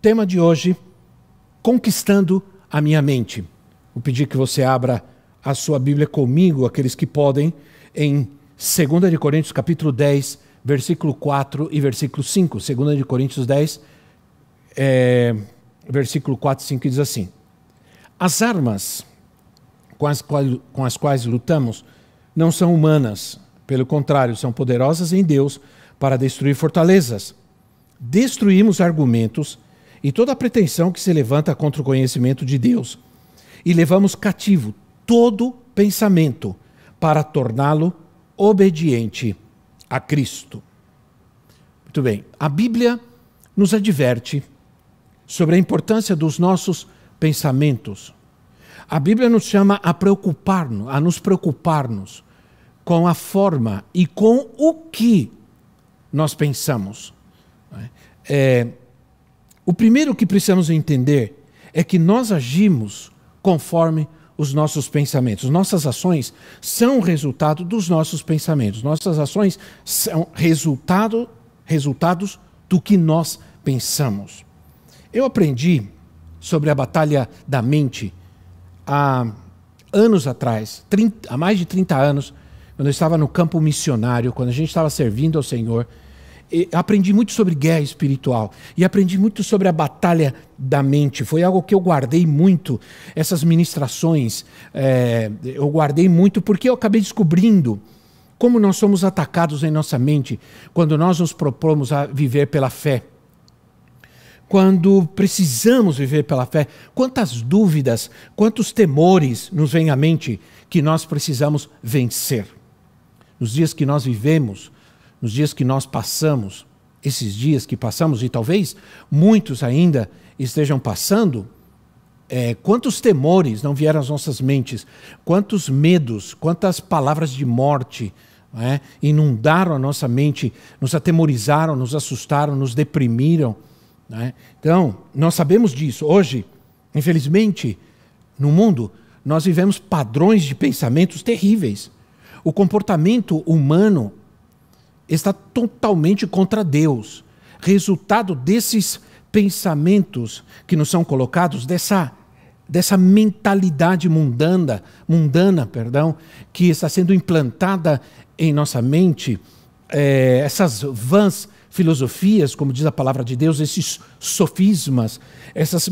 Tema de hoje: Conquistando a minha mente. Vou pedir que você abra a sua Bíblia comigo, aqueles que podem, em 2 de Coríntios capítulo 10, versículo 4 e versículo 5. 2 de Coríntios 10, é, versículo 4 e 5 diz assim: As armas com as, quais, com as quais lutamos não são humanas, pelo contrário, são poderosas em Deus para destruir fortalezas. Destruímos argumentos e toda pretensão que se levanta contra o conhecimento de Deus, e levamos cativo todo pensamento para torná-lo obediente a Cristo. Muito bem, a Bíblia nos adverte sobre a importância dos nossos pensamentos. A Bíblia nos chama a preocupar-nos, a nos preocupar-nos com a forma e com o que nós pensamos. É, o primeiro que precisamos entender é que nós agimos conforme os nossos pensamentos. Nossas ações são resultado dos nossos pensamentos. Nossas ações são resultado, resultados do que nós pensamos. Eu aprendi sobre a batalha da mente há anos atrás, 30, há mais de 30 anos, quando eu estava no campo missionário, quando a gente estava servindo ao Senhor aprendi muito sobre guerra espiritual e aprendi muito sobre a batalha da mente. Foi algo que eu guardei muito, essas ministrações, é, eu guardei muito porque eu acabei descobrindo como nós somos atacados em nossa mente quando nós nos propomos a viver pela fé. Quando precisamos viver pela fé, quantas dúvidas, quantos temores nos vêm à mente que nós precisamos vencer. Nos dias que nós vivemos, nos dias que nós passamos, esses dias que passamos, e talvez muitos ainda estejam passando, é, quantos temores não vieram às nossas mentes, quantos medos, quantas palavras de morte é, inundaram a nossa mente, nos atemorizaram, nos assustaram, nos deprimiram. É? Então, nós sabemos disso. Hoje, infelizmente, no mundo, nós vivemos padrões de pensamentos terríveis. O comportamento humano está totalmente contra Deus. Resultado desses pensamentos que nos são colocados, dessa, dessa mentalidade mundana, mundana, perdão, que está sendo implantada em nossa mente, é, essas vãs filosofias, como diz a palavra de Deus, esses sofismas, essas,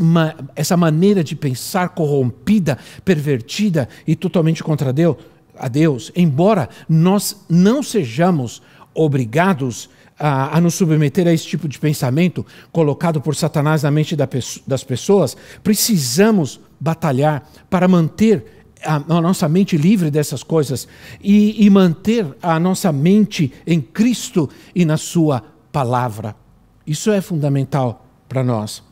essa maneira de pensar corrompida, pervertida e totalmente contra Deus, a Deus, embora nós não sejamos obrigados a, a, nos submeter a esse tipo de pensamento colocado por Satanás na mente da, das pessoas, precisamos batalhar para manter a, a nossa mente livre dessas coisas e, e manter a nossa mente em Cristo e na Sua palavra. Isso é fundamental para nós.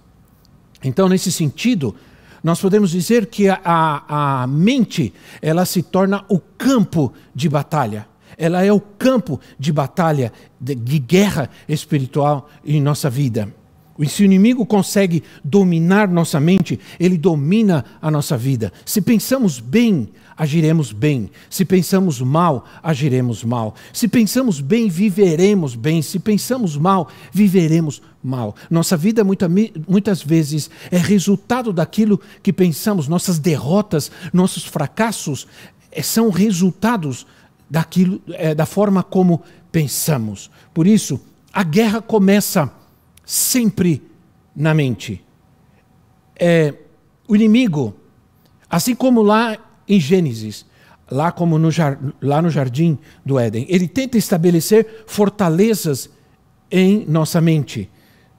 Então, nesse sentido, nós podemos dizer que a, a, mente ela se torna o campo de batalha ela é o campo de batalha, de, de guerra espiritual em nossa vida. Se o inimigo consegue dominar nossa mente, ele domina a nossa vida. Se pensamos bem, agiremos bem. Se pensamos mal, agiremos mal. Se pensamos bem, viveremos bem. Se pensamos mal, viveremos mal. Nossa vida muita, muitas vezes é resultado daquilo que pensamos. Nossas derrotas, nossos fracassos eh, são resultados daquilo, é, da forma como pensamos. Por isso, a guerra começa sempre na mente. É, o inimigo, assim como lá em Gênesis, lá como no, lá no jardim do Éden, ele tenta estabelecer fortalezas em nossa mente.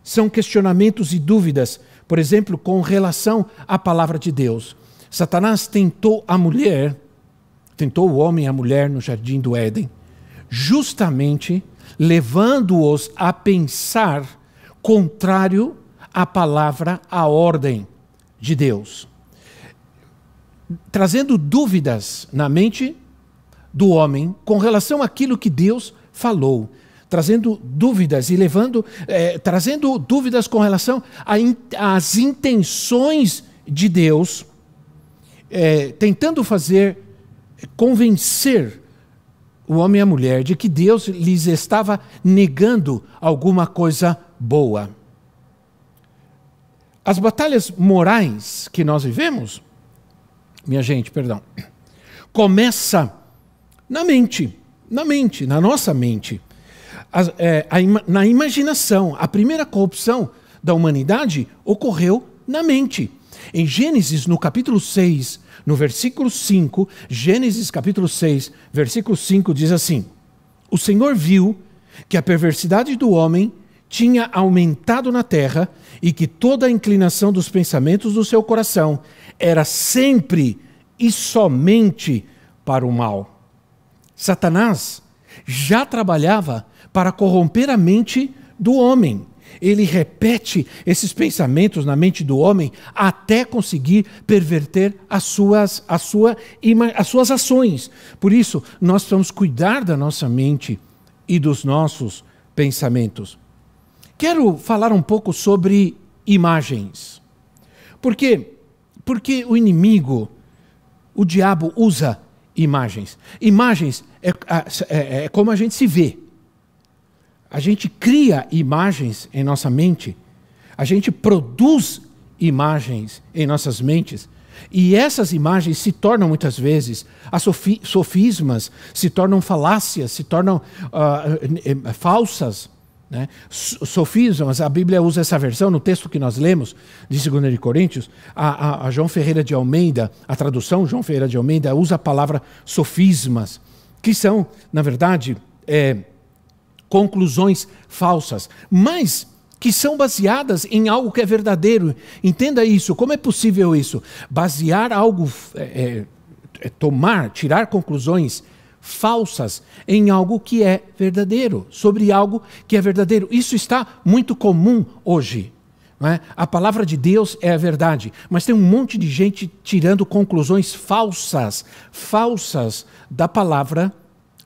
São questionamentos e dúvidas, por exemplo, com relação à palavra de Deus. Satanás tentou a mulher tentou o homem e a mulher no jardim do Éden, justamente levando-os a pensar contrário a palavra, a ordem de Deus, trazendo dúvidas na mente do homem com relação àquilo que Deus falou, trazendo dúvidas e levando, é, trazendo dúvidas com relação às intenções de Deus, é, tentando fazer convencer o homem e a mulher de que Deus lhes estava negando alguma coisa boa. As batalhas morais que nós vivemos, minha gente, perdão, começa na mente, na mente, na nossa mente, a, é, a, na imaginação. A primeira corrupção da humanidade ocorreu na mente. Em Gênesis, no capítulo 6, no versículo 5, Gênesis capítulo 6, versículo 5 diz assim: O Senhor viu que a perversidade do homem tinha aumentado na terra e que toda a inclinação dos pensamentos do seu coração era sempre e somente para o mal. Satanás já trabalhava para corromper a mente do homem ele repete esses pensamentos na mente do homem até conseguir perverter as suas, as, sua, as suas ações. Por isso, nós precisamos cuidar da nossa mente e dos nossos pensamentos. Quero falar um pouco sobre imagens. Por quê? Porque o inimigo, o diabo, usa imagens. Imagens é, é, é como a gente se vê. A gente cria imagens em nossa mente, a gente produz imagens em nossas mentes. E essas imagens se tornam muitas vezes, as sofismas se tornam falácias, se tornam uh, falsas. Né? Sofismas, a Bíblia usa essa versão no texto que nós lemos, de 2 de Coríntios. A, a, a João Ferreira de Almeida, a tradução João Ferreira de Almeida, usa a palavra sofismas, que são, na verdade, é, conclusões falsas, mas que são baseadas em algo que é verdadeiro. Entenda isso. Como é possível isso? Basear algo, é, é, é, tomar, tirar conclusões falsas em algo que é verdadeiro, sobre algo que é verdadeiro. Isso está muito comum hoje. É? A palavra de Deus é a verdade, mas tem um monte de gente tirando conclusões falsas, falsas da palavra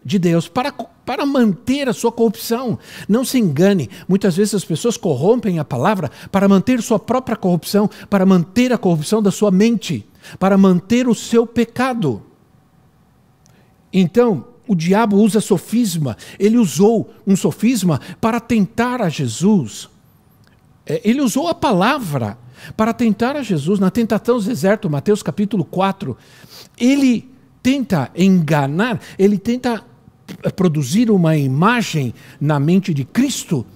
de Deus para para manter a sua corrupção. Não se engane, muitas vezes as pessoas corrompem a palavra para manter sua própria corrupção, para manter a corrupção da sua mente, para manter o seu pecado. Então, o diabo usa sofisma, ele usou um sofisma para tentar a Jesus. É, ele usou a palavra para tentar a Jesus. Na tentação do deserto, Mateus capítulo 4, ele tenta enganar, ele tenta produzir uma imagem na mente de Cristo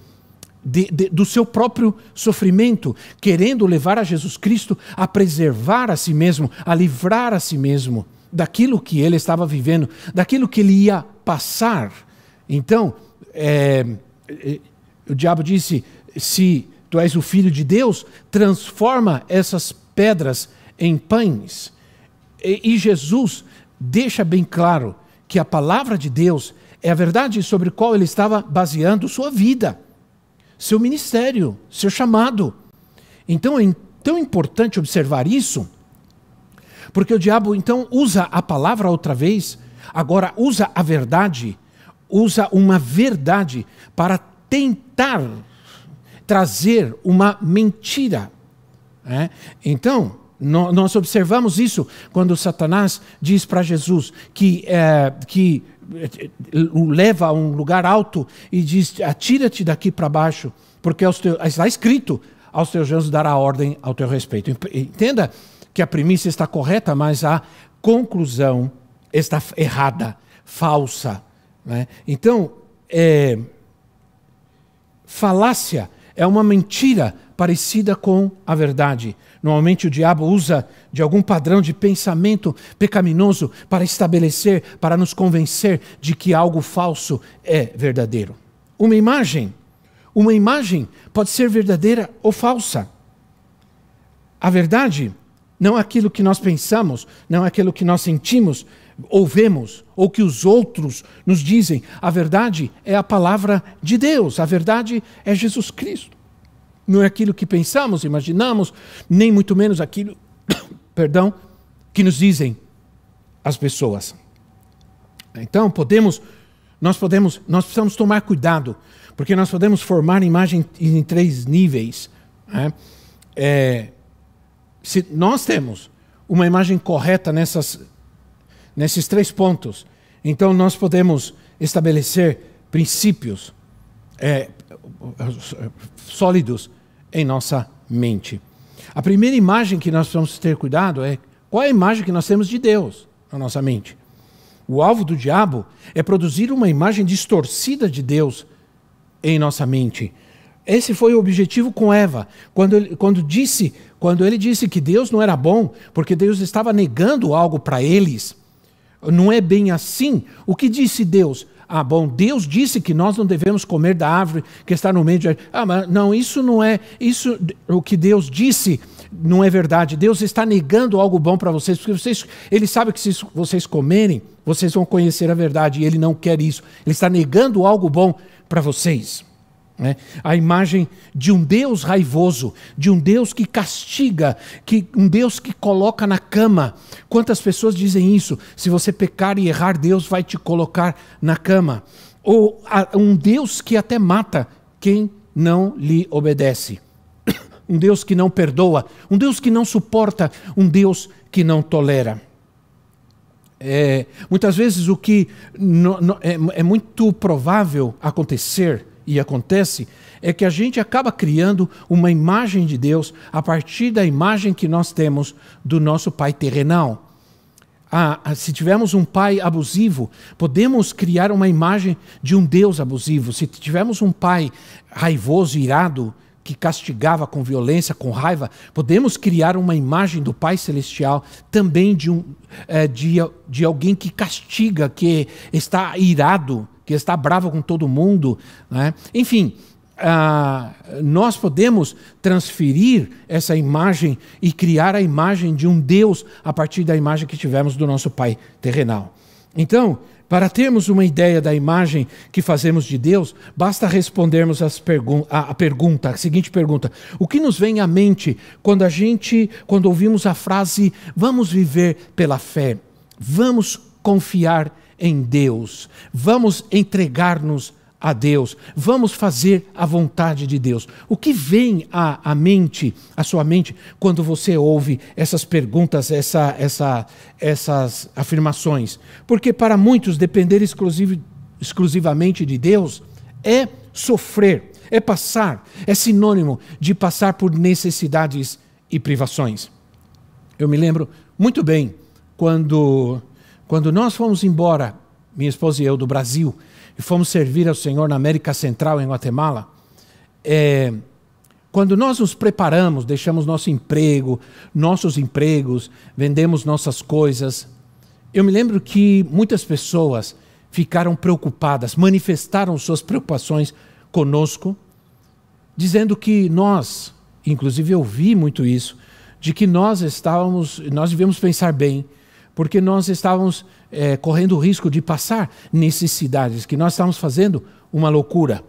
de, de, do seu próprio sofrimento, querendo levar a Jesus Cristo a preservar a si mesmo, a livrar a si mesmo daquilo que ele estava vivendo, daquilo que ele ia passar. Então, é, é, o diabo disse: se tu és o filho de Deus, transforma essas pedras em pães. E, e Jesus deixa bem claro que a palavra de Deus é a verdade sobre a qual ele estava baseando sua vida, seu ministério, seu chamado. Então é tão importante observar isso, porque o diabo então usa a palavra outra vez, agora usa a verdade, usa uma verdade para tentar trazer uma mentira. É? Então, nós observamos isso quando Satanás diz para Jesus que, é, que eh, o leva a um lugar alto e diz: Atira-te daqui para baixo, porque teus, está escrito: aos teus anjos dará ordem ao teu respeito. Entenda que a premissa está correta, mas a conclusão está errada, falsa. Né? Então, é, falácia é uma mentira parecida com a verdade. Normalmente o diabo usa de algum padrão de pensamento pecaminoso para estabelecer, para nos convencer de que algo falso é verdadeiro. Uma imagem, uma imagem pode ser verdadeira ou falsa. A verdade não é aquilo que nós pensamos, não é aquilo que nós sentimos, ou vemos, ou que os outros nos dizem. A verdade é a palavra de Deus, a verdade é Jesus Cristo. Não é aquilo que pensamos, imaginamos, nem muito menos aquilo, perdão, que nos dizem as pessoas. Então, podemos, nós podemos, nós precisamos tomar cuidado, porque nós podemos formar imagem em três níveis. Né? É, se nós temos uma imagem correta nessas, nesses três pontos, então nós podemos estabelecer princípios é, sólidos em nossa mente. A primeira imagem que nós precisamos ter cuidado é qual é a imagem que nós temos de Deus na nossa mente. O alvo do diabo é produzir uma imagem distorcida de Deus em nossa mente. Esse foi o objetivo com Eva, quando ele, quando disse, quando ele disse que Deus não era bom, porque Deus estava negando algo para eles. Não é bem assim. O que disse Deus? Ah, bom, Deus disse que nós não devemos comer da árvore que está no meio de. Ah, mas não, isso não é. Isso, o que Deus disse não é verdade. Deus está negando algo bom para vocês, porque vocês, Ele sabe que se vocês comerem, vocês vão conhecer a verdade, e Ele não quer isso. Ele está negando algo bom para vocês. Né? A imagem de um Deus raivoso, de um Deus que castiga, que, um Deus que coloca na cama. Quantas pessoas dizem isso? Se você pecar e errar, Deus vai te colocar na cama. Ou a, um Deus que até mata quem não lhe obedece. Um Deus que não perdoa, um Deus que não suporta, um Deus que não tolera. É, muitas vezes o que no, no, é, é muito provável acontecer e acontece é que a gente acaba criando uma imagem de Deus a partir da imagem que nós temos do nosso pai terrenal. Ah, ah, se tivermos um pai abusivo, podemos criar uma imagem de um Deus abusivo. Se tivermos um pai raivoso, irado, que castigava com violência, com raiva, podemos criar uma imagem do Pai Celestial também de, um, é, de, de alguém que castiga, que está irado, que está bravo com todo mundo. Né? Enfim, ah, nós podemos transferir essa imagem e criar a imagem de um Deus a partir da imagem que tivemos do nosso Pai terrenal. Então, para termos uma ideia da imagem que fazemos de Deus, basta respondermos pergun a, a, pergunta, a seguinte pergunta: O que nos vem à mente quando a gente, quando ouvimos a frase "Vamos viver pela fé"? Vamos confiar em Deus. Vamos entregar-nos a Deus, vamos fazer a vontade de Deus. O que vem à, à mente, à sua mente, quando você ouve essas perguntas, essa, essa, essas afirmações? Porque para muitos depender exclusiv, exclusivamente de Deus é sofrer, é passar, é sinônimo de passar por necessidades e privações. Eu me lembro muito bem quando, quando nós fomos embora, minha esposa e eu, do Brasil, e fomos servir ao Senhor na América Central, em Guatemala, é, quando nós nos preparamos, deixamos nosso emprego, nossos empregos, vendemos nossas coisas, eu me lembro que muitas pessoas ficaram preocupadas, manifestaram suas preocupações conosco, dizendo que nós, inclusive eu vi muito isso, de que nós estávamos, nós devíamos pensar bem, porque nós estávamos é, correndo o risco de passar necessidades, que nós estávamos fazendo uma loucura.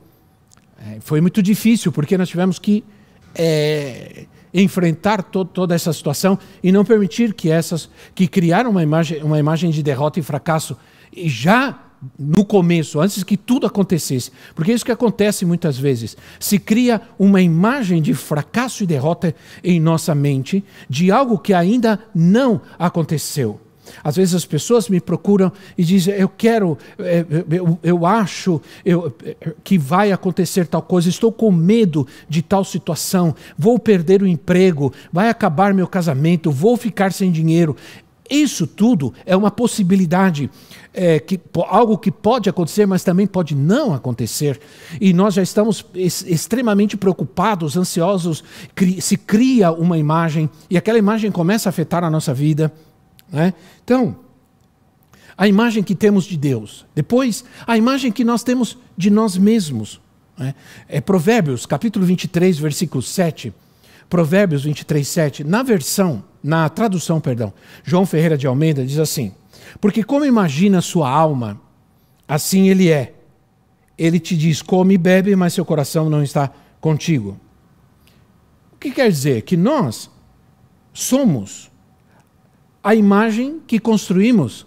É, foi muito difícil, porque nós tivemos que é, enfrentar to toda essa situação e não permitir que essas que criaram uma imagem, uma imagem de derrota e fracasso e já no começo, antes que tudo acontecesse. Porque é isso que acontece muitas vezes. Se cria uma imagem de fracasso e derrota em nossa mente de algo que ainda não aconteceu. Às vezes as pessoas me procuram e dizem: Eu quero, é, eu, eu acho eu, que vai acontecer tal coisa, estou com medo de tal situação, vou perder o emprego, vai acabar meu casamento, vou ficar sem dinheiro. Isso tudo é uma possibilidade, é, que, algo que pode acontecer, mas também pode não acontecer. E nós já estamos extremamente preocupados, ansiosos, se cria uma imagem e aquela imagem começa a afetar a nossa vida. Né? Então, a imagem que temos de Deus. Depois, a imagem que nós temos de nós mesmos. Né? É Provérbios, capítulo 23, versículo 7. Provérbios 23, 7. Na versão, na tradução, perdão, João Ferreira de Almeida diz assim: Porque como imagina sua alma, assim ele é. Ele te diz, come e bebe, mas seu coração não está contigo. que quer dizer? Que nós somos a imagem que construímos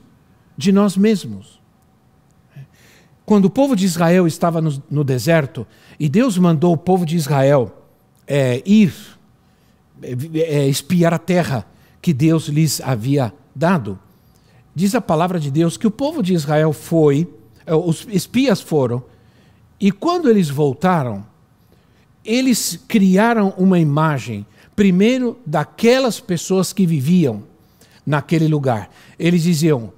de nós mesmos. Quando o povo de Israel estava no, no deserto e Deus mandou o povo de Israel é, ir é, é, espiar a terra que Deus lhes havia dado, diz a palavra de Deus que o povo de Israel foi, é, os espias foram, e quando eles voltaram, eles criaram uma imagem, primeiro daquelas pessoas que viviam naquele lugar. Eles diziam,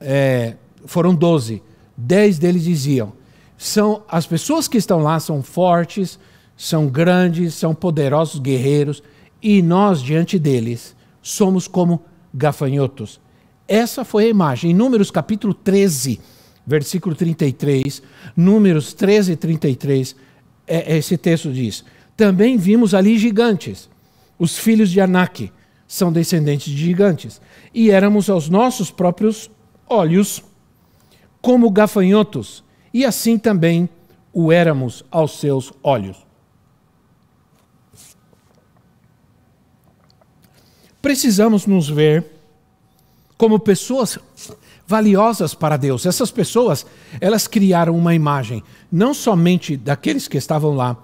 é, foram doze, dez deles diziam, são as pessoas que estão lá são fortes, são grandes, são poderosos guerreiros, e nós diante deles somos como gafanhotos. Essa foi a imagem. Em Números capítulo 13, versículo 33, Números 13 e 33, é, esse texto diz: Também vimos ali gigantes, os filhos de Anak, são descendentes de gigantes, e éramos aos nossos próprios olhos como gafanhotos, e assim também o éramos aos seus olhos. Precisamos nos ver como pessoas valiosas para Deus. Essas pessoas, elas criaram uma imagem, não somente daqueles que estavam lá,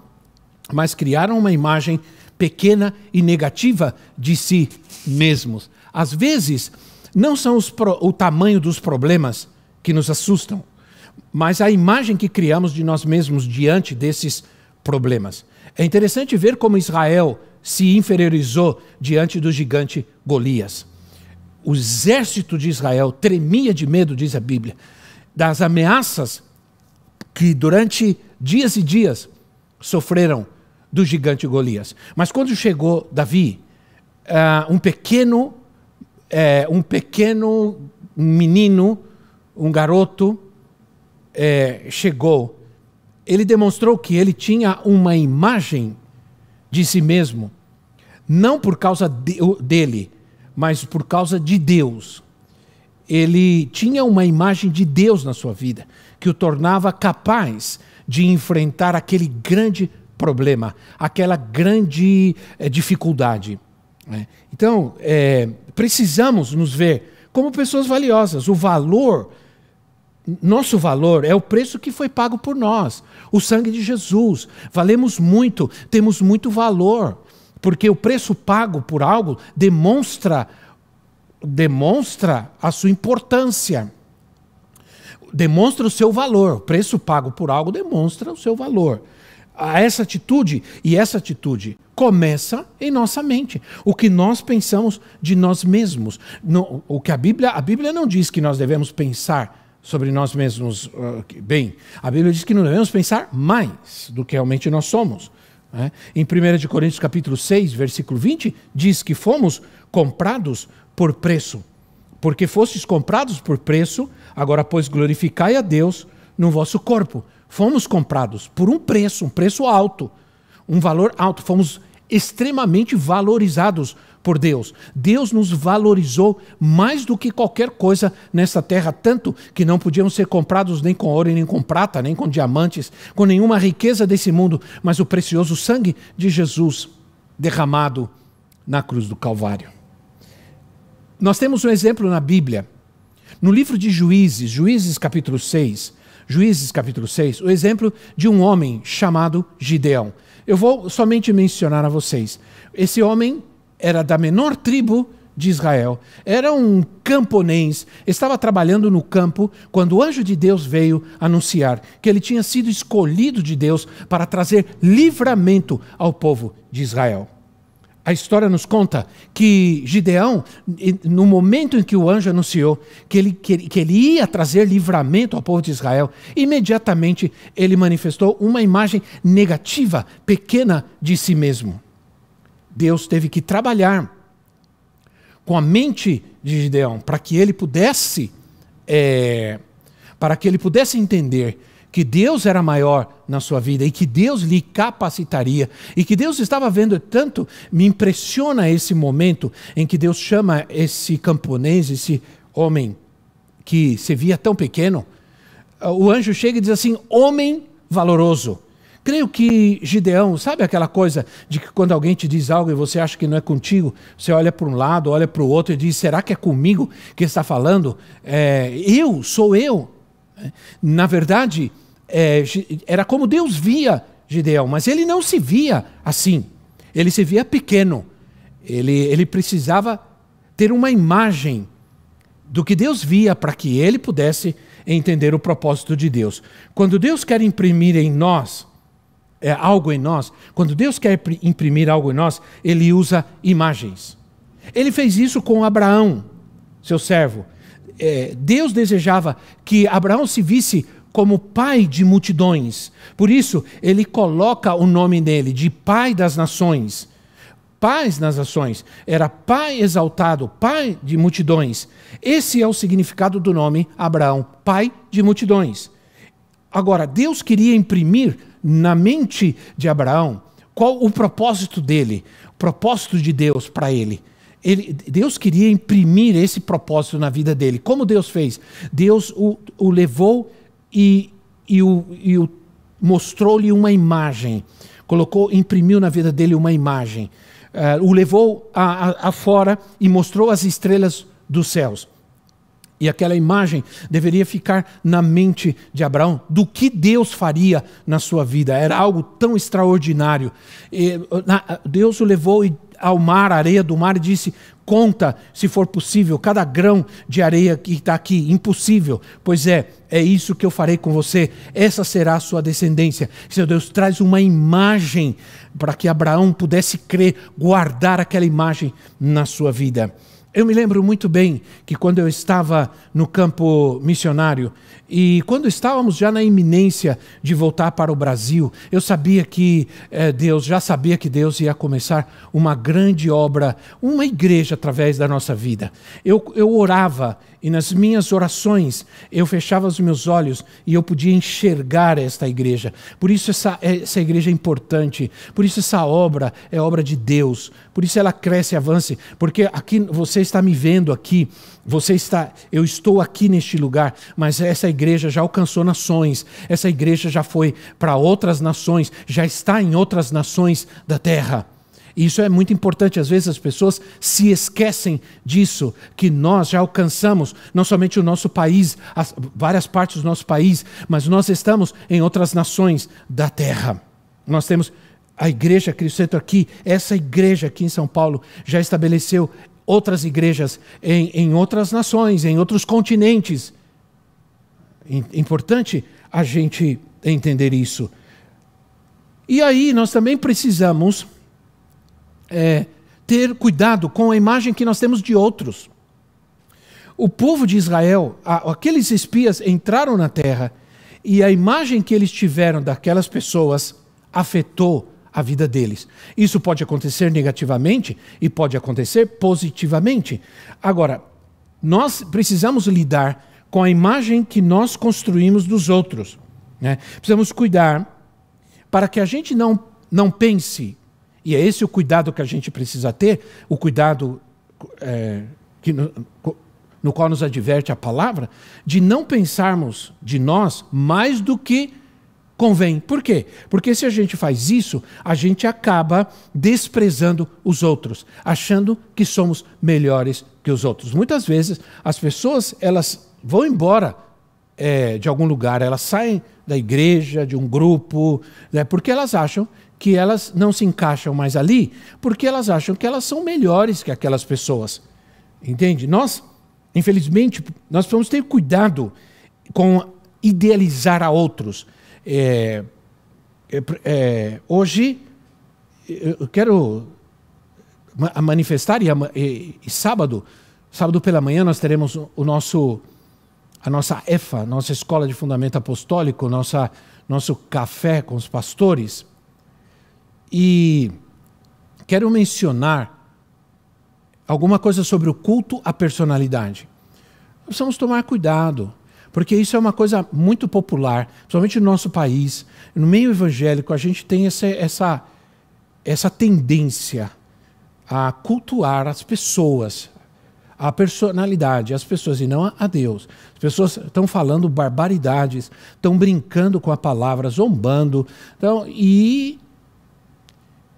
mas criaram uma imagem pequena e negativa de si mesmos. Às vezes, não são pro, o tamanho dos problemas que nos assustam, mas a imagem que criamos de nós mesmos diante desses problemas. É interessante ver como Israel se inferiorizou diante do gigante Golias. O exército de Israel tremia de medo, diz a Bíblia, das ameaças que durante dias e dias sofreram do gigante Golias. Mas quando chegou Davi, uh, um pequeno, uh, um pequeno menino, um garoto, uh, chegou. Ele demonstrou que ele tinha uma imagem de si mesmo, não por causa de, dele, mas por causa de Deus. Ele tinha uma imagem de Deus na sua vida, que o tornava capaz de enfrentar aquele grande aquela grande é, dificuldade. Né? Então, é, precisamos nos ver como pessoas valiosas. O valor, nosso valor, é o preço que foi pago por nós o sangue de Jesus. Valemos muito, temos muito valor, porque o preço pago por algo demonstra demonstra a sua importância. Demonstra o seu valor. O preço pago por algo demonstra o seu valor. A essa atitude e essa atitude começa em nossa mente. O que nós pensamos de nós mesmos. No, o que a Bíblia, a Bíblia não diz que nós devemos pensar sobre nós mesmos uh, bem. A Bíblia diz que não devemos pensar mais do que realmente nós somos. Né? Em 1 Coríntios capítulo 6, versículo 20, diz que fomos comprados por preço. Porque fostes comprados por preço, agora pois glorificai a Deus no vosso corpo. Fomos comprados por um preço, um preço alto, um valor alto. Fomos extremamente valorizados por Deus. Deus nos valorizou mais do que qualquer coisa nessa terra, tanto que não podíamos ser comprados nem com ouro, nem com prata, nem com diamantes, com nenhuma riqueza desse mundo, mas o precioso sangue de Jesus derramado na cruz do Calvário. Nós temos um exemplo na Bíblia. No livro de Juízes, Juízes capítulo 6, Juízes capítulo 6, o exemplo de um homem chamado Gideão. Eu vou somente mencionar a vocês. Esse homem era da menor tribo de Israel, era um camponês, estava trabalhando no campo quando o anjo de Deus veio anunciar que ele tinha sido escolhido de Deus para trazer livramento ao povo de Israel. A história nos conta que Gideão, no momento em que o anjo anunciou que ele, que ele ia trazer livramento ao povo de Israel, imediatamente ele manifestou uma imagem negativa, pequena de si mesmo. Deus teve que trabalhar com a mente de Gideão para que ele pudesse é, para que ele pudesse entender que Deus era maior na sua vida e que Deus lhe capacitaria e que Deus estava vendo tanto me impressiona esse momento em que Deus chama esse camponês esse homem que se via tão pequeno o anjo chega e diz assim homem valoroso Creio que Gideão, sabe aquela coisa de que quando alguém te diz algo e você acha que não é contigo, você olha para um lado, olha para o outro e diz: será que é comigo que está falando? É, eu, sou eu. Na verdade, é, era como Deus via Gideão, mas ele não se via assim. Ele se via pequeno. Ele, ele precisava ter uma imagem do que Deus via para que ele pudesse entender o propósito de Deus. Quando Deus quer imprimir em nós é, algo em nós, quando Deus quer imprimir algo em nós, ele usa imagens. Ele fez isso com Abraão, seu servo. É, Deus desejava que Abraão se visse como pai de multidões. Por isso, ele coloca o nome dele de pai das nações. Pais nas nações. Era pai exaltado, pai de multidões. Esse é o significado do nome Abraão, pai de multidões. Agora, Deus queria imprimir na mente de Abraão qual o propósito dele, o propósito de Deus para ele. Ele, Deus queria imprimir esse propósito na vida dele. Como Deus fez? Deus o, o levou e, e, o, e o mostrou-lhe uma imagem, colocou, imprimiu na vida dele uma imagem, uh, o levou a, a, a fora e mostrou as estrelas dos céus. E aquela imagem deveria ficar na mente de Abraão do que Deus faria na sua vida. Era algo tão extraordinário. E, na, Deus o levou ao mar, a areia do mar, e disse: Conta, se for possível, cada grão de areia que está aqui. Impossível. Pois é, é isso que eu farei com você. Essa será a sua descendência. Senhor Deus, traz uma imagem para que Abraão pudesse crer, guardar aquela imagem na sua vida. Eu me lembro muito bem que quando eu estava no campo missionário e quando estávamos já na iminência de voltar para o Brasil, eu sabia que eh, Deus, já sabia que Deus ia começar uma grande obra, uma igreja através da nossa vida. Eu, eu orava e nas minhas orações eu fechava os meus olhos e eu podia enxergar esta igreja. Por isso essa, essa igreja é importante, por isso essa obra é obra de Deus, por isso ela cresce e avança, porque aqui você está me vendo aqui, você está, eu estou aqui neste lugar, mas essa igreja já alcançou nações, essa igreja já foi para outras nações, já está em outras nações da terra. Isso é muito importante. Às vezes as pessoas se esquecem disso, que nós já alcançamos não somente o nosso país, as, várias partes do nosso país, mas nós estamos em outras nações da terra. Nós temos a igreja Cristo aqui, essa igreja aqui em São Paulo já estabeleceu outras igrejas em, em outras nações, em outros continentes. Importante a gente entender isso. E aí nós também precisamos é, ter cuidado com a imagem que nós temos de outros. O povo de Israel, aqueles espias entraram na terra e a imagem que eles tiveram daquelas pessoas afetou a vida deles. Isso pode acontecer negativamente e pode acontecer positivamente. Agora, nós precisamos lidar com a imagem que nós construímos dos outros. Né? Precisamos cuidar para que a gente não, não pense e é esse o cuidado que a gente precisa ter, o cuidado é, que no, no qual nos adverte a palavra, de não pensarmos de nós mais do que convém. Por quê? Porque se a gente faz isso, a gente acaba desprezando os outros, achando que somos melhores que os outros. Muitas vezes as pessoas elas vão embora é, de algum lugar, elas saem da igreja, de um grupo, né, porque elas acham que elas não se encaixam mais ali porque elas acham que elas são melhores que aquelas pessoas. Entende? Nós, infelizmente, nós precisamos ter cuidado com idealizar a outros. É, é, é, hoje, eu quero manifestar e, e, e, sábado, sábado pela manhã nós teremos o nosso a nossa EFA, nossa escola de fundamento apostólico, nossa nosso café com os pastores. E quero mencionar alguma coisa sobre o culto à personalidade. Precisamos tomar cuidado, porque isso é uma coisa muito popular, principalmente no nosso país. No meio evangélico, a gente tem essa, essa, essa tendência a cultuar as pessoas, a, personalidade, as pessoas e não a Deus. As pessoas estão falando barbaridades, estão brincando com a palavra, zombando, então, e,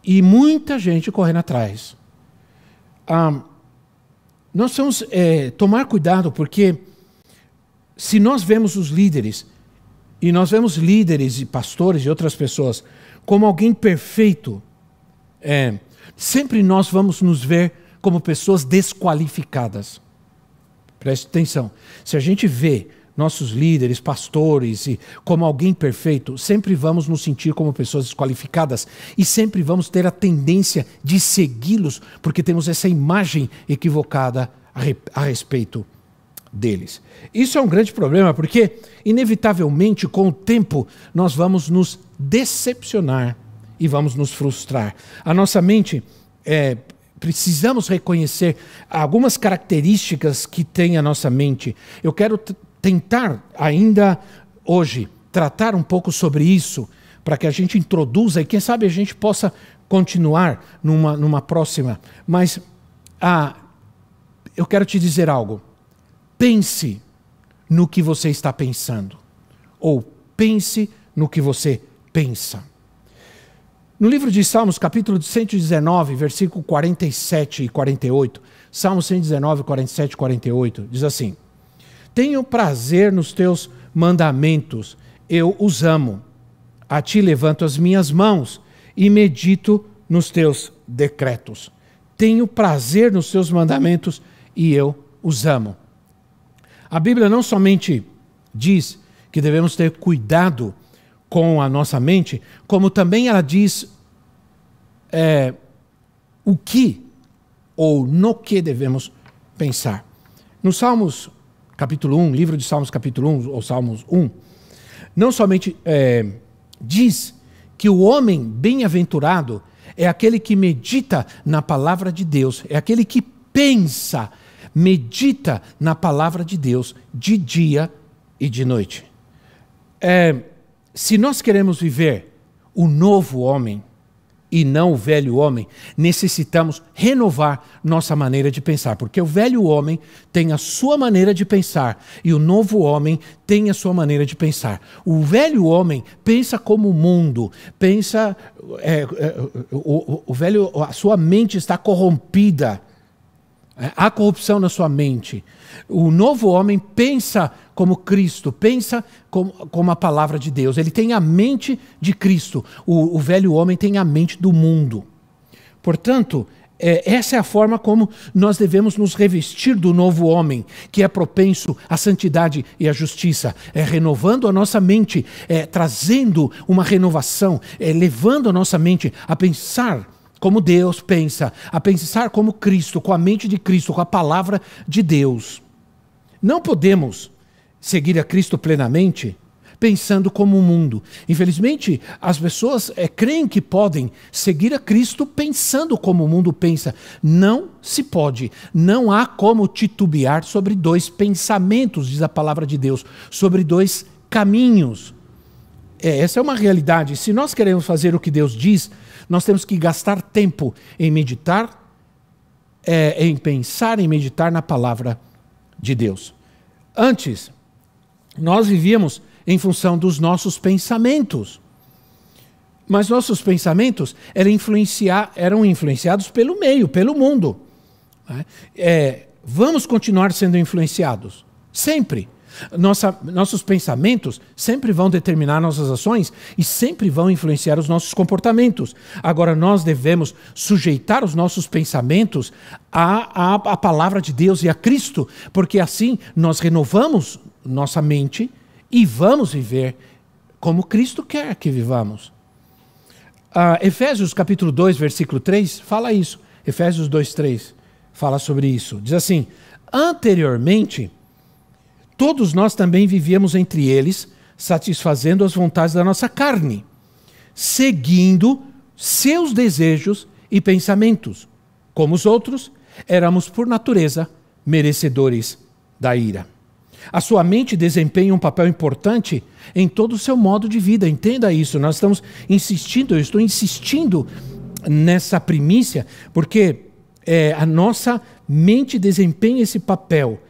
e muita gente correndo atrás. Ah, nós temos é, tomar cuidado porque se nós vemos os líderes e nós vemos líderes e pastores e outras pessoas como alguém perfeito, é, sempre nós vamos nos ver como pessoas desqualificadas. Preste atenção. Se a gente vê nossos líderes, pastores, e como alguém perfeito, sempre vamos nos sentir como pessoas desqualificadas e sempre vamos ter a tendência de segui-los, porque temos essa imagem equivocada a, a respeito deles. Isso é um grande problema, porque, inevitavelmente, com o tempo, nós vamos nos decepcionar e vamos nos frustrar. A nossa mente é, precisamos reconhecer algumas características que tem a nossa mente. Eu quero tentar ainda hoje tratar um pouco sobre isso, para que a gente introduza e quem sabe a gente possa continuar numa, numa próxima. Mas ah, eu quero te dizer algo. Pense no que você está pensando, ou pense no que você pensa. No livro de Salmos, capítulo 119, versículo 47 e 48, Salmos 119, 47 e 48, diz assim: Tenho prazer nos teus mandamentos, eu os amo. A ti levanto as minhas mãos e medito nos teus decretos. Tenho prazer nos teus mandamentos e eu os amo. A Bíblia não somente diz que devemos ter cuidado com a nossa mente, como também ela diz é, o que ou no que devemos pensar. No Salmos capítulo 1, livro de Salmos capítulo 1, ou Salmos 1, não somente é, diz que o homem bem-aventurado é aquele que medita na palavra de Deus, é aquele que pensa, medita na palavra de Deus de dia e de noite. É, se nós queremos viver o novo homem e não o velho homem, necessitamos renovar nossa maneira de pensar, porque o velho homem tem a sua maneira de pensar e o novo homem tem a sua maneira de pensar. O velho homem pensa como o mundo, pensa é, é, o, o velho, a sua mente está corrompida há corrupção na sua mente. O novo homem pensa como Cristo, pensa como, como a palavra de Deus. Ele tem a mente de Cristo. O, o velho homem tem a mente do mundo. Portanto, é, essa é a forma como nós devemos nos revestir do novo homem, que é propenso à santidade e à justiça, é renovando a nossa mente, é trazendo uma renovação, é levando a nossa mente a pensar como Deus pensa, a pensar como Cristo, com a mente de Cristo, com a palavra de Deus. Não podemos seguir a Cristo plenamente pensando como o mundo. Infelizmente, as pessoas é, creem que podem seguir a Cristo pensando como o mundo pensa. Não se pode. Não há como titubear sobre dois pensamentos, diz a palavra de Deus, sobre dois caminhos. É, essa é uma realidade. Se nós queremos fazer o que Deus diz, nós temos que gastar tempo em meditar, é, em pensar, em meditar na palavra de Deus. Antes, nós vivíamos em função dos nossos pensamentos. Mas nossos pensamentos eram, influenciar, eram influenciados pelo meio, pelo mundo. Né? É, vamos continuar sendo influenciados, sempre. Nossa, nossos pensamentos sempre vão determinar nossas ações e sempre vão influenciar os nossos comportamentos. Agora, nós devemos sujeitar os nossos pensamentos à, à, à palavra de Deus e a Cristo, porque assim nós renovamos nossa mente e vamos viver como Cristo quer que vivamos. Uh, Efésios capítulo 2, versículo 3, fala isso. Efésios 2, 3 fala sobre isso. Diz assim: anteriormente Todos nós também vivíamos entre eles, satisfazendo as vontades da nossa carne, seguindo seus desejos e pensamentos. Como os outros, éramos por natureza merecedores da ira. A sua mente desempenha um papel importante em todo o seu modo de vida. Entenda isso. Nós estamos insistindo, eu estou insistindo nessa primícia, porque é, a nossa mente desempenha esse papel,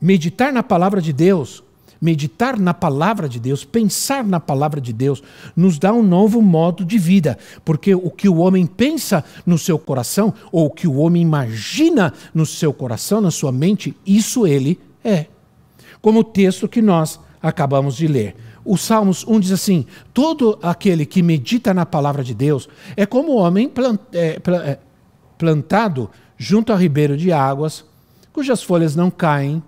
meditar na palavra de Deus, meditar na palavra de Deus, pensar na palavra de Deus, nos dá um novo modo de vida, porque o que o homem pensa no seu coração, ou o que o homem imagina no seu coração, na sua mente, isso ele é. Como o texto que nós acabamos de ler. O Salmos 1 diz assim: Todo aquele que medita na palavra de Deus é como o homem é, é, plantado junto a ribeiro de águas, cujas folhas não caem,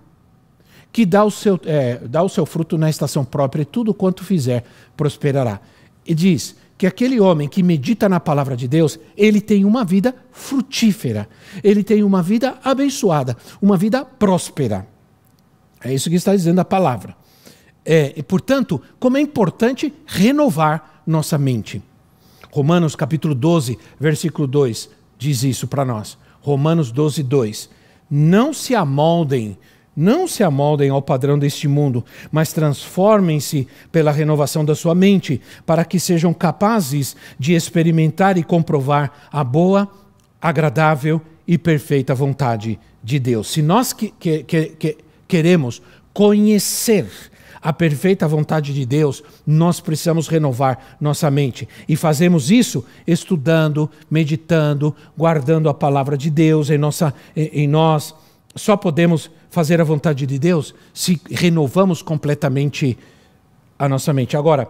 que dá o seu, é, dá o seu fruto na estação própria, e tudo quanto fizer prosperará. E diz que aquele homem que medita na palavra de Deus, ele tem uma vida frutífera, ele tem uma vida abençoada, uma vida próspera. É isso que está dizendo a palavra. É, e, portanto, como é importante renovar nossa mente. Romanos capítulo 12, versículo 2 diz isso para nós. Romanos 12, 2. Não se amoldem, não se amoldem ao padrão deste mundo, mas transformem-se pela renovação da sua mente, para que sejam capazes de experimentar e comprovar a boa, agradável e perfeita vontade de Deus. Se nós que, que, que, queremos conhecer a perfeita vontade de Deus, nós precisamos renovar nossa mente. E fazemos isso estudando, meditando, guardando a palavra de Deus em, nossa, em, nós. Só podemos fazer a vontade de Deus se renovamos completamente a nossa mente. Agora,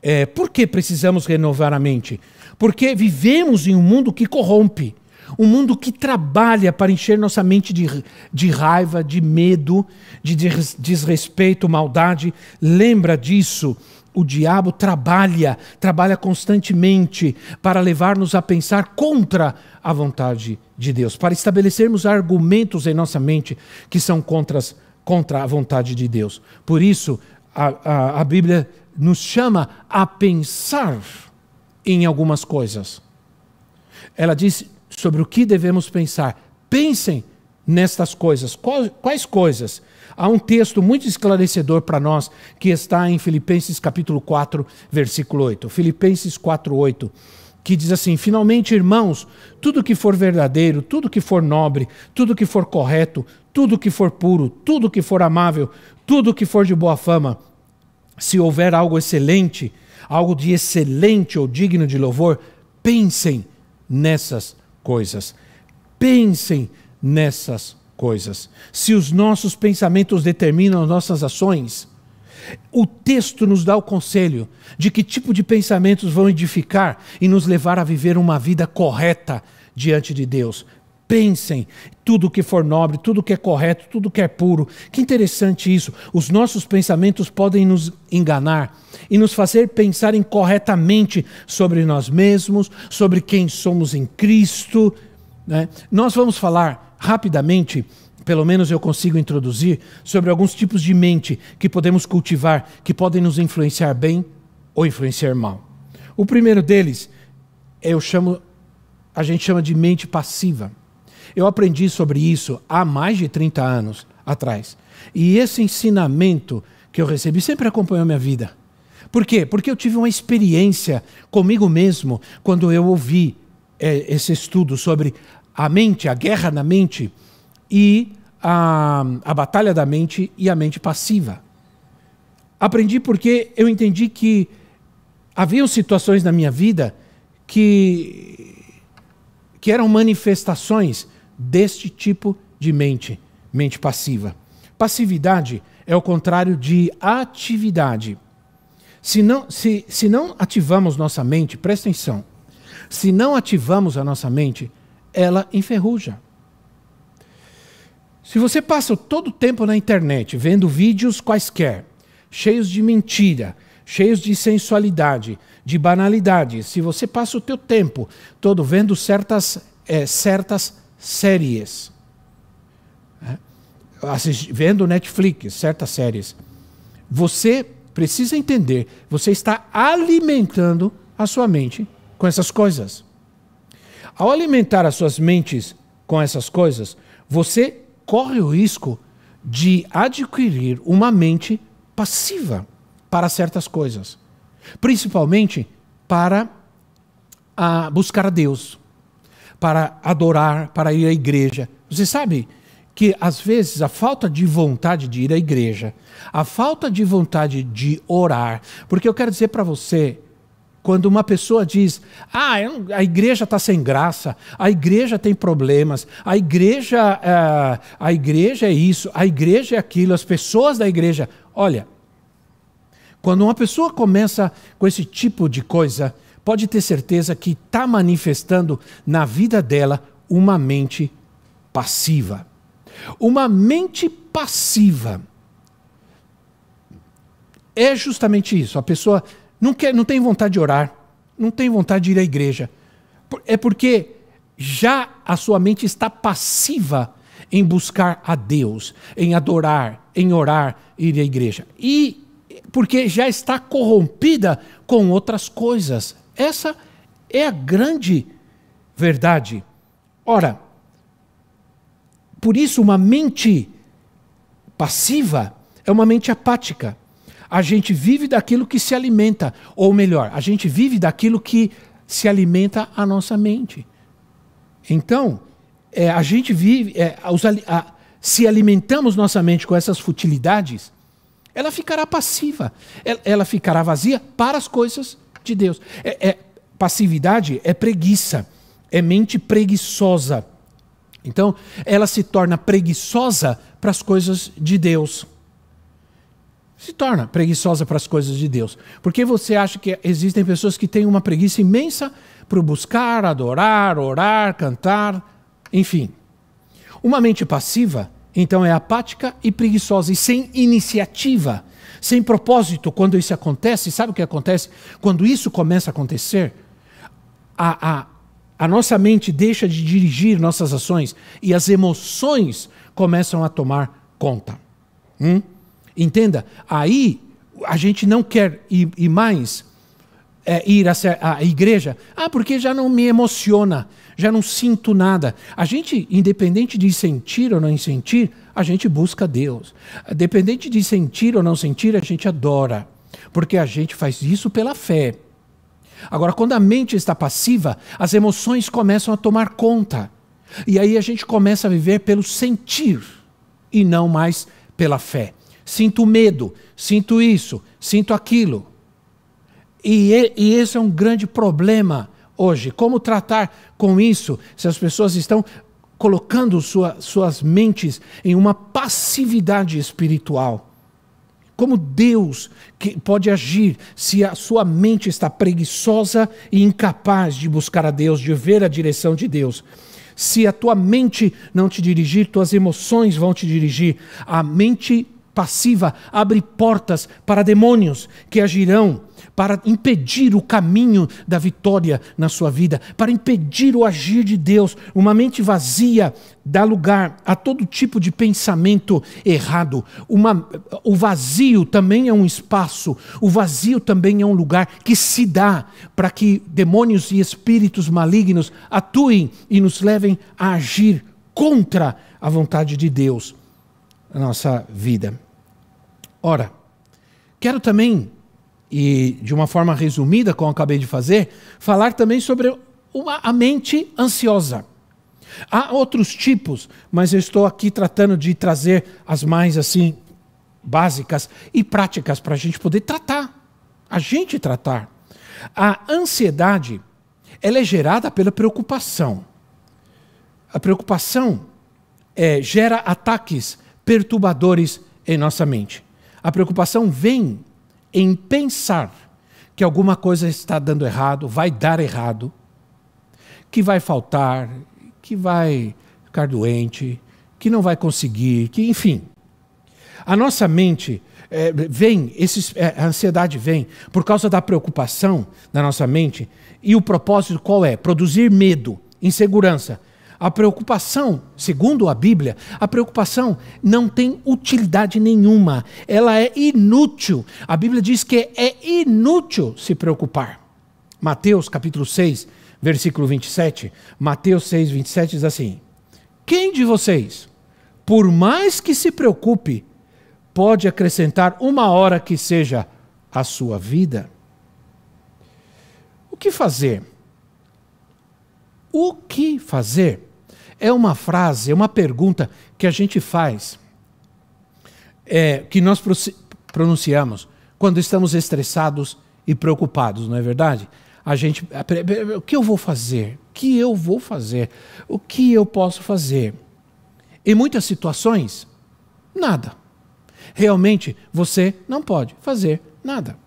é, por que precisamos renovar a mente? Porque vivemos em um mundo que corrompe. Um mundo que trabalha para encher nossa mente de, de raiva, de medo, de desrespeito, maldade. Lembra disso. O diabo trabalha, trabalha constantemente para levar-nos a pensar contra a vontade de Deus, para estabelecermos argumentos em nossa mente que são contra, a vontade de Deus. Por isso, a, a, a Bíblia nos chama a pensar em algumas coisas. Ela diz: sobre o que devemos pensar. Pensem nestas coisas. Quais, coisas? Há um texto muito esclarecedor para nós que está em Filipenses capítulo 4, versículo 8. Filipenses 4, 8 que diz assim: Finalmente, irmãos, tudo que for verdadeiro, tudo que for nobre, tudo que for correto, tudo que for puro, tudo que for amável, tudo que for de boa fama, se houver algo excelente, algo de excelente ou digno de louvor, pensem nessas coisas. Pensem nessas coisas. Se os nossos pensamentos determinam as nossas ações, o texto nos dá o conselho de que tipo de pensamentos vão edificar e nos levar a viver uma vida correta diante de Deus. Pensem tudo que for nobre, tudo que é correto, tudo que é puro. Que interessante isso. Os nossos pensamentos podem nos enganar e nos fazer pensar incorretamente sobre nós mesmos, sobre quem somos em Cristo. Né? Nós vamos falar rapidamente, pelo menos eu consigo introduzir, sobre alguns tipos de mente que podemos cultivar, que podem nos influenciar bem ou influenciar mal. O primeiro deles, eu chamo, a gente chama de mente passiva. Eu aprendi sobre isso há mais de 30 anos atrás. E esse ensinamento que eu recebi sempre acompanhou minha vida. Por quê? Porque eu tive uma experiência comigo mesmo quando eu ouvi é, esse estudo sobre a mente, a guerra na mente e a, a batalha da mente e a mente passiva. Aprendi porque eu entendi que havia situações na minha vida que, que eram manifestações deste tipo de mente, mente passiva. Passividade é o contrário de atividade. Se não, se, se não ativamos nossa mente, presta atenção, se não ativamos a nossa mente, ela enferruja. Se você passa todo o tempo na internet vendo vídeos quaisquer, cheios de mentira, cheios de sensualidade, de banalidade, se você passa o teu tempo todo vendo certas, é, certas séries. Né? vendo Netflix, certas séries. Você precisa entender, você está alimentando a sua mente com essas coisas. Ao alimentar as suas mentes com essas coisas, você corre o risco de adquirir uma mente passiva para certas coisas, principalmente para a buscar a Deus para adorar, para ir à igreja. Você sabe que às vezes a falta de vontade de ir à igreja, a falta de vontade de orar, porque eu quero dizer para você, quando uma pessoa diz, ah, a igreja está sem graça, a igreja tem problemas, a igreja, é, a igreja é isso, a igreja é aquilo, as pessoas da igreja. Olha, quando uma pessoa começa com esse tipo de coisa, pode ter certeza que está manifestando na vida dela uma mente passiva. Uma mente passiva é justamente isso. A pessoa não, quer, não tem vontade de orar, não tem vontade de ir à igreja. É porque já a sua mente está passiva em buscar a Deus, em adorar, em orar, ir à igreja. E porque já está corrompida com outras coisas. Essa é a grande verdade. Ora, por isso, uma mente passiva é uma mente apática. A gente vive daquilo que se alimenta, ou melhor, a gente vive daquilo que se alimenta a nossa mente. Então, é, a gente vive, é, os, a, se alimentamos nossa mente com essas futilidades, ela ficará passiva, ela, ela ficará vazia para as coisas de Deus. É, é, passividade é preguiça, é mente preguiçosa. Então, ela se torna preguiçosa para as coisas de Deus. Se torna preguiçosa para as coisas de Deus. Porque você acha que existem pessoas que têm uma preguiça imensa para buscar, adorar, orar, cantar, enfim. Uma mente passiva, então, é apática e preguiçosa e sem iniciativa, sem propósito. Quando isso acontece, sabe o que acontece? Quando isso começa a acontecer, a, a, a nossa mente deixa de dirigir nossas ações e as emoções começam a tomar conta. Hum? Entenda? Aí a gente não quer ir, ir mais é, ir à, igreja, ah, porque já não me emociona, já não sinto nada. A gente, independente de sentir ou não sentir, a gente busca Deus. Independente de sentir ou não sentir, a gente adora, porque a gente faz isso pela fé. Agora, quando a mente está passiva, as emoções começam a tomar conta. E aí a gente começa a viver pelo sentir e não mais pela fé. Sinto medo, sinto isso, sinto aquilo. E, e esse é um grande problema hoje. Como tratar com isso se as pessoas estão colocando sua, suas mentes em uma passividade espiritual? Como Deus que pode agir se a sua mente está preguiçosa e incapaz de buscar a Deus, de ver a direção de Deus? Se a tua mente não te dirigir, tuas emoções vão te dirigir. A mente passiva abre portas para demônios que agirão para impedir o caminho da vitória na sua vida, para impedir o agir de Deus. Uma mente vazia dá lugar a todo tipo de pensamento errado. Uma, o vazio também é um espaço, o vazio também é um lugar que se dá para que demônios e espíritos malignos atuem e nos levem a agir contra a vontade de Deus na nossa vida. Ora, quero também e de uma forma resumida, como acabei de fazer, falar também sobre uma, a mente ansiosa. Há outros tipos, mas eu estou aqui tratando de trazer as mais assim básicas e práticas para a gente poder tratar, a gente tratar. A ansiedade, ela é gerada pela preocupação. A preocupação é, gera ataques perturbadores em nossa mente. A preocupação vem em pensar que alguma coisa está dando errado, vai dar errado, que vai faltar, que vai ficar doente, que não vai conseguir, que enfim. A nossa mente é, vem, esses, é, a ansiedade vem por causa da preocupação da nossa mente, e o propósito qual é? Produzir medo, insegurança, a preocupação, segundo a Bíblia, a preocupação não tem utilidade nenhuma. Ela é inútil. A Bíblia diz que é inútil se preocupar. Mateus capítulo 6, versículo 27. Mateus 6, 27 diz assim: Quem de vocês, por mais que se preocupe, pode acrescentar uma hora que seja a sua vida? O que fazer? O que fazer é uma frase, é uma pergunta que a gente faz, é, que nós pronunciamos quando estamos estressados e preocupados, não é verdade? A gente, o que eu vou fazer? O que eu vou fazer? O que eu posso fazer? Em muitas situações, nada. Realmente, você não pode fazer nada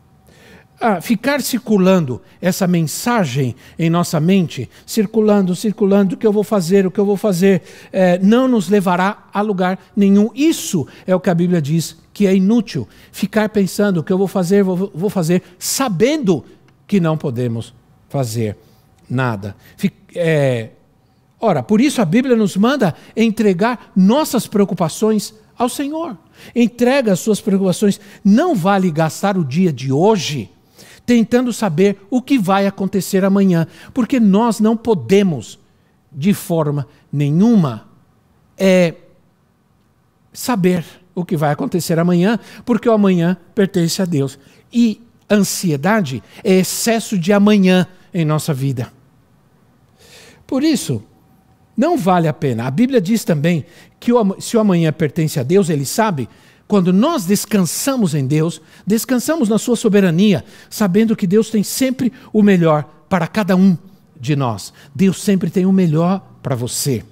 ah, ficar circulando essa mensagem em nossa mente, circulando, circulando, o que eu vou fazer, o que eu vou fazer, é, não nos levará a lugar nenhum. Isso é o que a Bíblia diz que é inútil. Ficar pensando o que eu vou fazer, vou, vou fazer, sabendo que não podemos fazer nada. É, ora, por isso a Bíblia nos manda entregar nossas preocupações ao Senhor. Entrega as suas preocupações. Não vale gastar o dia de hoje tentando saber o que vai acontecer amanhã, porque nós não podemos, de forma nenhuma, é, saber o que vai acontecer amanhã, porque o amanhã pertence a Deus. E ansiedade é excesso de amanhã em nossa vida. Por isso, não vale a pena. A Bíblia diz também que se o amanhã pertence a Deus, ele sabe, quando nós descansamos em Deus, descansamos na Sua soberania, sabendo que Deus tem sempre o melhor para cada um de nós. Deus sempre tem o melhor para você.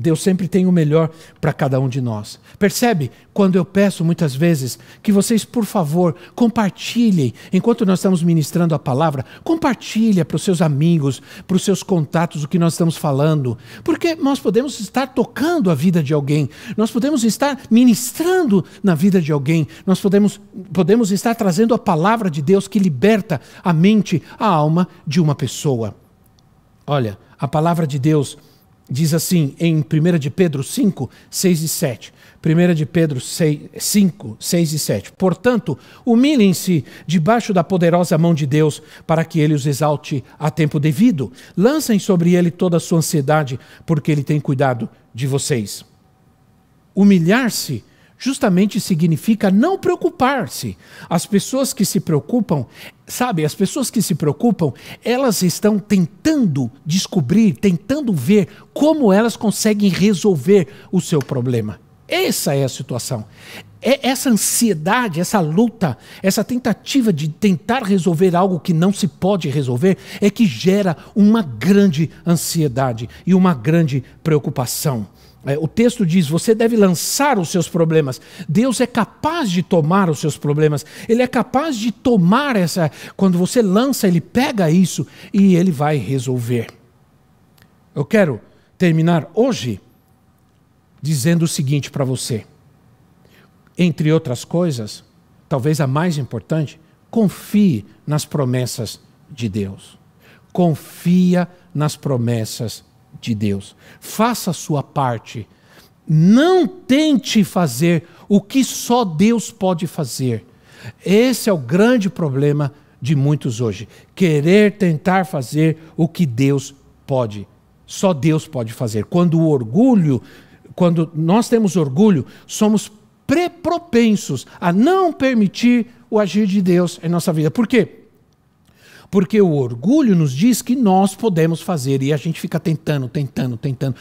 Deus sempre tem o melhor para cada um de nós. Percebe quando eu peço muitas vezes que vocês, por favor, compartilhem, enquanto nós estamos ministrando a palavra, compartilhe para os seus amigos, para os seus contatos o que nós estamos falando, porque nós podemos estar tocando a vida de alguém, nós podemos estar ministrando na vida de alguém, nós podemos, podemos estar trazendo a palavra de Deus que liberta a mente, a alma de uma pessoa. Olha, a palavra de Deus diz assim em 1 de Pedro 5, 6 e 7. 1 de Pedro 6, 5, 6 e 7. Portanto, humilhem-se debaixo da poderosa mão de Deus, para que ele os exalte a tempo devido. Lancem sobre ele toda a sua ansiedade, porque ele tem cuidado de vocês. Humilhar-se justamente significa não preocupar-se. As pessoas que se preocupam, sabe, as pessoas que se preocupam, elas estão tentando descobrir, tentando ver como elas conseguem resolver o seu problema. Essa é a situação. É essa ansiedade, essa luta, essa tentativa de tentar resolver algo que não se pode resolver é que gera uma grande ansiedade e uma grande preocupação. É, o texto diz: você deve lançar os seus problemas. Deus é capaz de tomar os seus problemas. Ele é capaz de tomar essa. Quando você lança, ele pega isso e ele vai resolver. Eu quero terminar hoje dizendo o seguinte para você. Entre outras coisas, talvez a mais importante, confie nas promessas de Deus. Confia nas promessas de Deus. Faça a sua parte. Não tente fazer o que só Deus pode fazer. Esse é o grande problema de muitos hoje. Querer tentar fazer o que Deus pode. Só Deus pode fazer. Quando o orgulho, quando nós temos orgulho, somos propensos a não permitir o agir de Deus em nossa vida. Por quê? Porque o orgulho nos diz que nós podemos fazer e a gente fica tentando, tentando, tentando.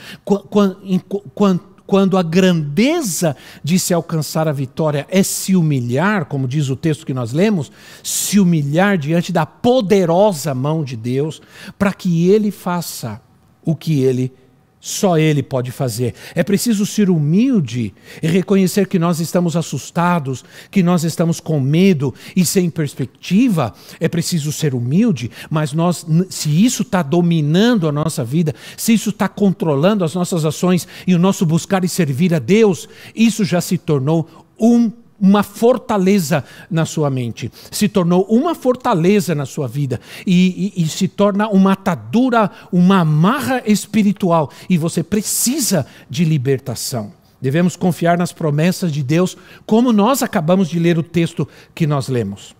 Quando, a grandeza de se alcançar a vitória é se humilhar, como diz o texto que nós lemos, se humilhar diante da poderosa mão de Deus, para que Ele faça o que Ele só Ele pode fazer. É preciso ser humilde e reconhecer que nós estamos assustados, que nós estamos com medo e sem perspectiva. É preciso ser humilde, mas nós, se isso está dominando a nossa vida, se isso está controlando as nossas ações e o nosso buscar e servir a Deus, isso já se tornou um uma fortaleza na sua mente, se tornou uma fortaleza na sua vida e, e, e, se torna uma atadura, uma amarra espiritual e você precisa de libertação. Devemos confiar nas promessas de Deus, como nós acabamos de ler o texto que nós lemos.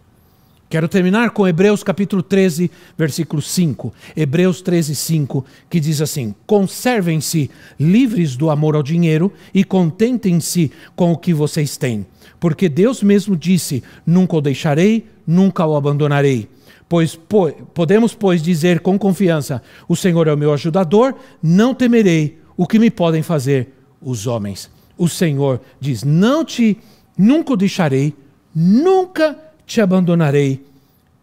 Quero terminar com Hebreus capítulo 13, versículo 5. Hebreus 13, 5, que diz assim: Conservem-se livres do amor ao dinheiro e contentem-se com o que vocês têm porque Deus mesmo disse: Nunca o deixarei, nunca o abandonarei. Pois po podemos, pois, dizer com confiança: O Senhor é o meu ajudador, não temerei o que me podem fazer os homens? O Senhor diz: Não te, nunca o deixarei, nunca te abandonarei.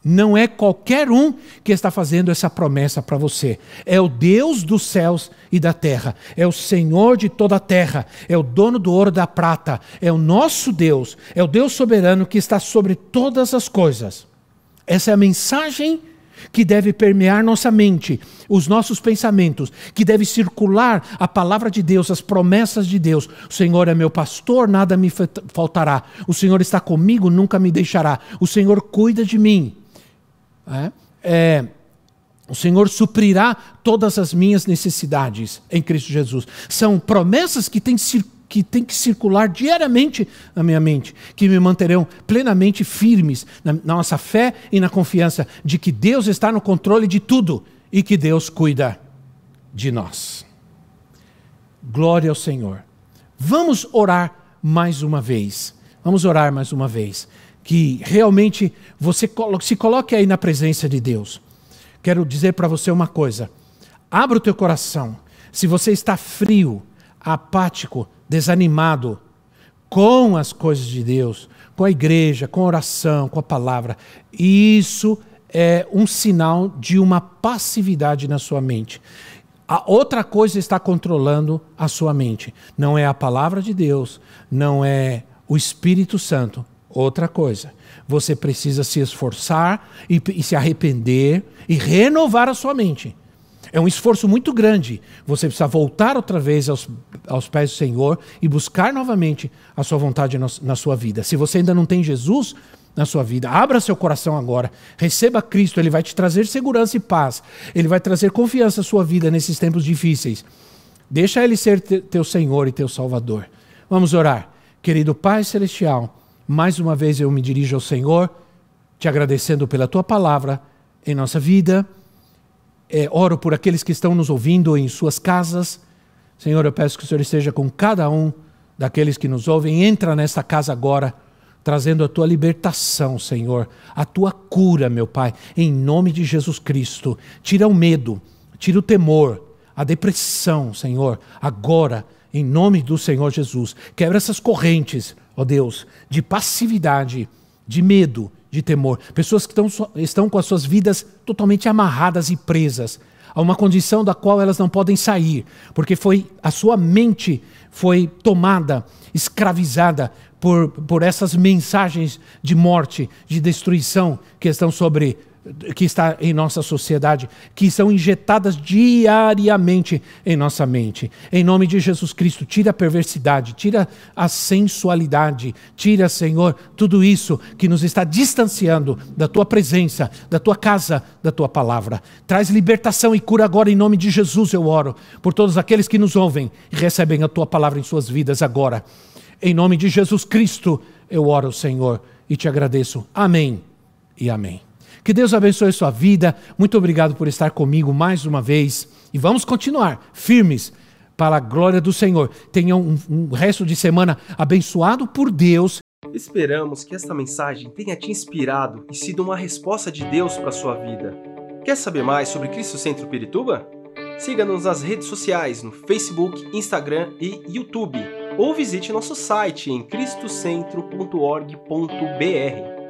Não é qualquer um que está fazendo essa promessa para você. É o Deus dos céus e da terra. É o Senhor de toda a terra. É o dono do ouro e da prata. É o nosso Deus. É o Deus soberano que está sobre todas as coisas. Essa é a mensagem que deve permear nossa mente, os nossos pensamentos, que deve circular a palavra de Deus, as promessas de Deus. O Senhor é meu pastor, nada me faltará. O Senhor está comigo, nunca me deixará. O Senhor cuida de mim. É, é, o Senhor suprirá todas as minhas necessidades em Cristo Jesus. São promessas que têm que tem que circular diariamente na minha mente, que me manterão plenamente firmes na nossa fé e na confiança de que Deus está no controle de tudo e que Deus cuida de nós. Glória ao Senhor. Vamos orar mais uma vez. Vamos orar mais uma vez. Que realmente você se coloque aí na presença de Deus. Quero dizer para você uma coisa. Abra o teu coração. Se você está frio, apático, desanimado com as coisas de Deus, com a igreja, com a oração, com a palavra, isso é um sinal de uma passividade na sua mente. A outra coisa está controlando a sua mente. Não é a palavra de Deus, não é o Espírito Santo. Outra coisa. Você precisa se esforçar e, e se arrepender e renovar a sua mente. É um esforço muito grande. Você precisa voltar outra vez aos, aos pés do Senhor e buscar novamente a sua vontade na, na sua vida. Se você ainda não tem Jesus na sua vida, abra seu coração agora. Receba Cristo, Ele vai te trazer segurança e paz. Ele vai trazer confiança à sua vida nesses tempos difíceis. Deixa Ele ser te, teu Senhor e teu Salvador. Vamos orar. Querido Pai Celestial, mais uma vez eu me dirijo ao Senhor, te agradecendo pela tua palavra em nossa vida é, oro por aqueles que estão nos ouvindo em suas casas. Senhor, eu peço que o Senhor esteja com cada um daqueles que nos ouvem. Entra nesta casa agora, trazendo a tua libertação, Senhor, a tua cura, meu Pai, em nome de Jesus Cristo. Tira o medo, tira o temor, a depressão, Senhor, agora, em nome do Senhor Jesus. Quebra essas correntes, ó Deus, de passividade, de medo, de temor. Pessoas que estão, estão com as suas vidas totalmente amarradas e presas a uma condição da qual elas não podem sair, porque foi a sua mente foi tomada, escravizada por, por essas mensagens de morte, de destruição que estão sobre que está em nossa sociedade, que são injetadas diariamente em nossa mente. Em nome de Jesus Cristo, tira a perversidade, tira a sensualidade, tira, Senhor, tudo isso que nos está distanciando da tua presença, da tua casa, da tua palavra. Traz libertação e cura agora em nome de Jesus, eu oro, por todos aqueles que nos ouvem e recebem a tua palavra em suas vidas agora. Em nome de Jesus Cristo, eu oro, Senhor, e te agradeço. Amém e amém. Que Deus abençoe sua vida. Muito obrigado por estar comigo mais uma vez. E vamos continuar firmes para a glória do Senhor. Tenham um, um resto de semana abençoado por Deus. Esperamos que esta mensagem tenha te inspirado e sido uma resposta de Deus para a sua vida. Quer saber mais sobre Cristo Centro Pirituba? Siga-nos nas redes sociais no Facebook, Instagram e YouTube. Ou visite nosso site em cristocentro.org.br.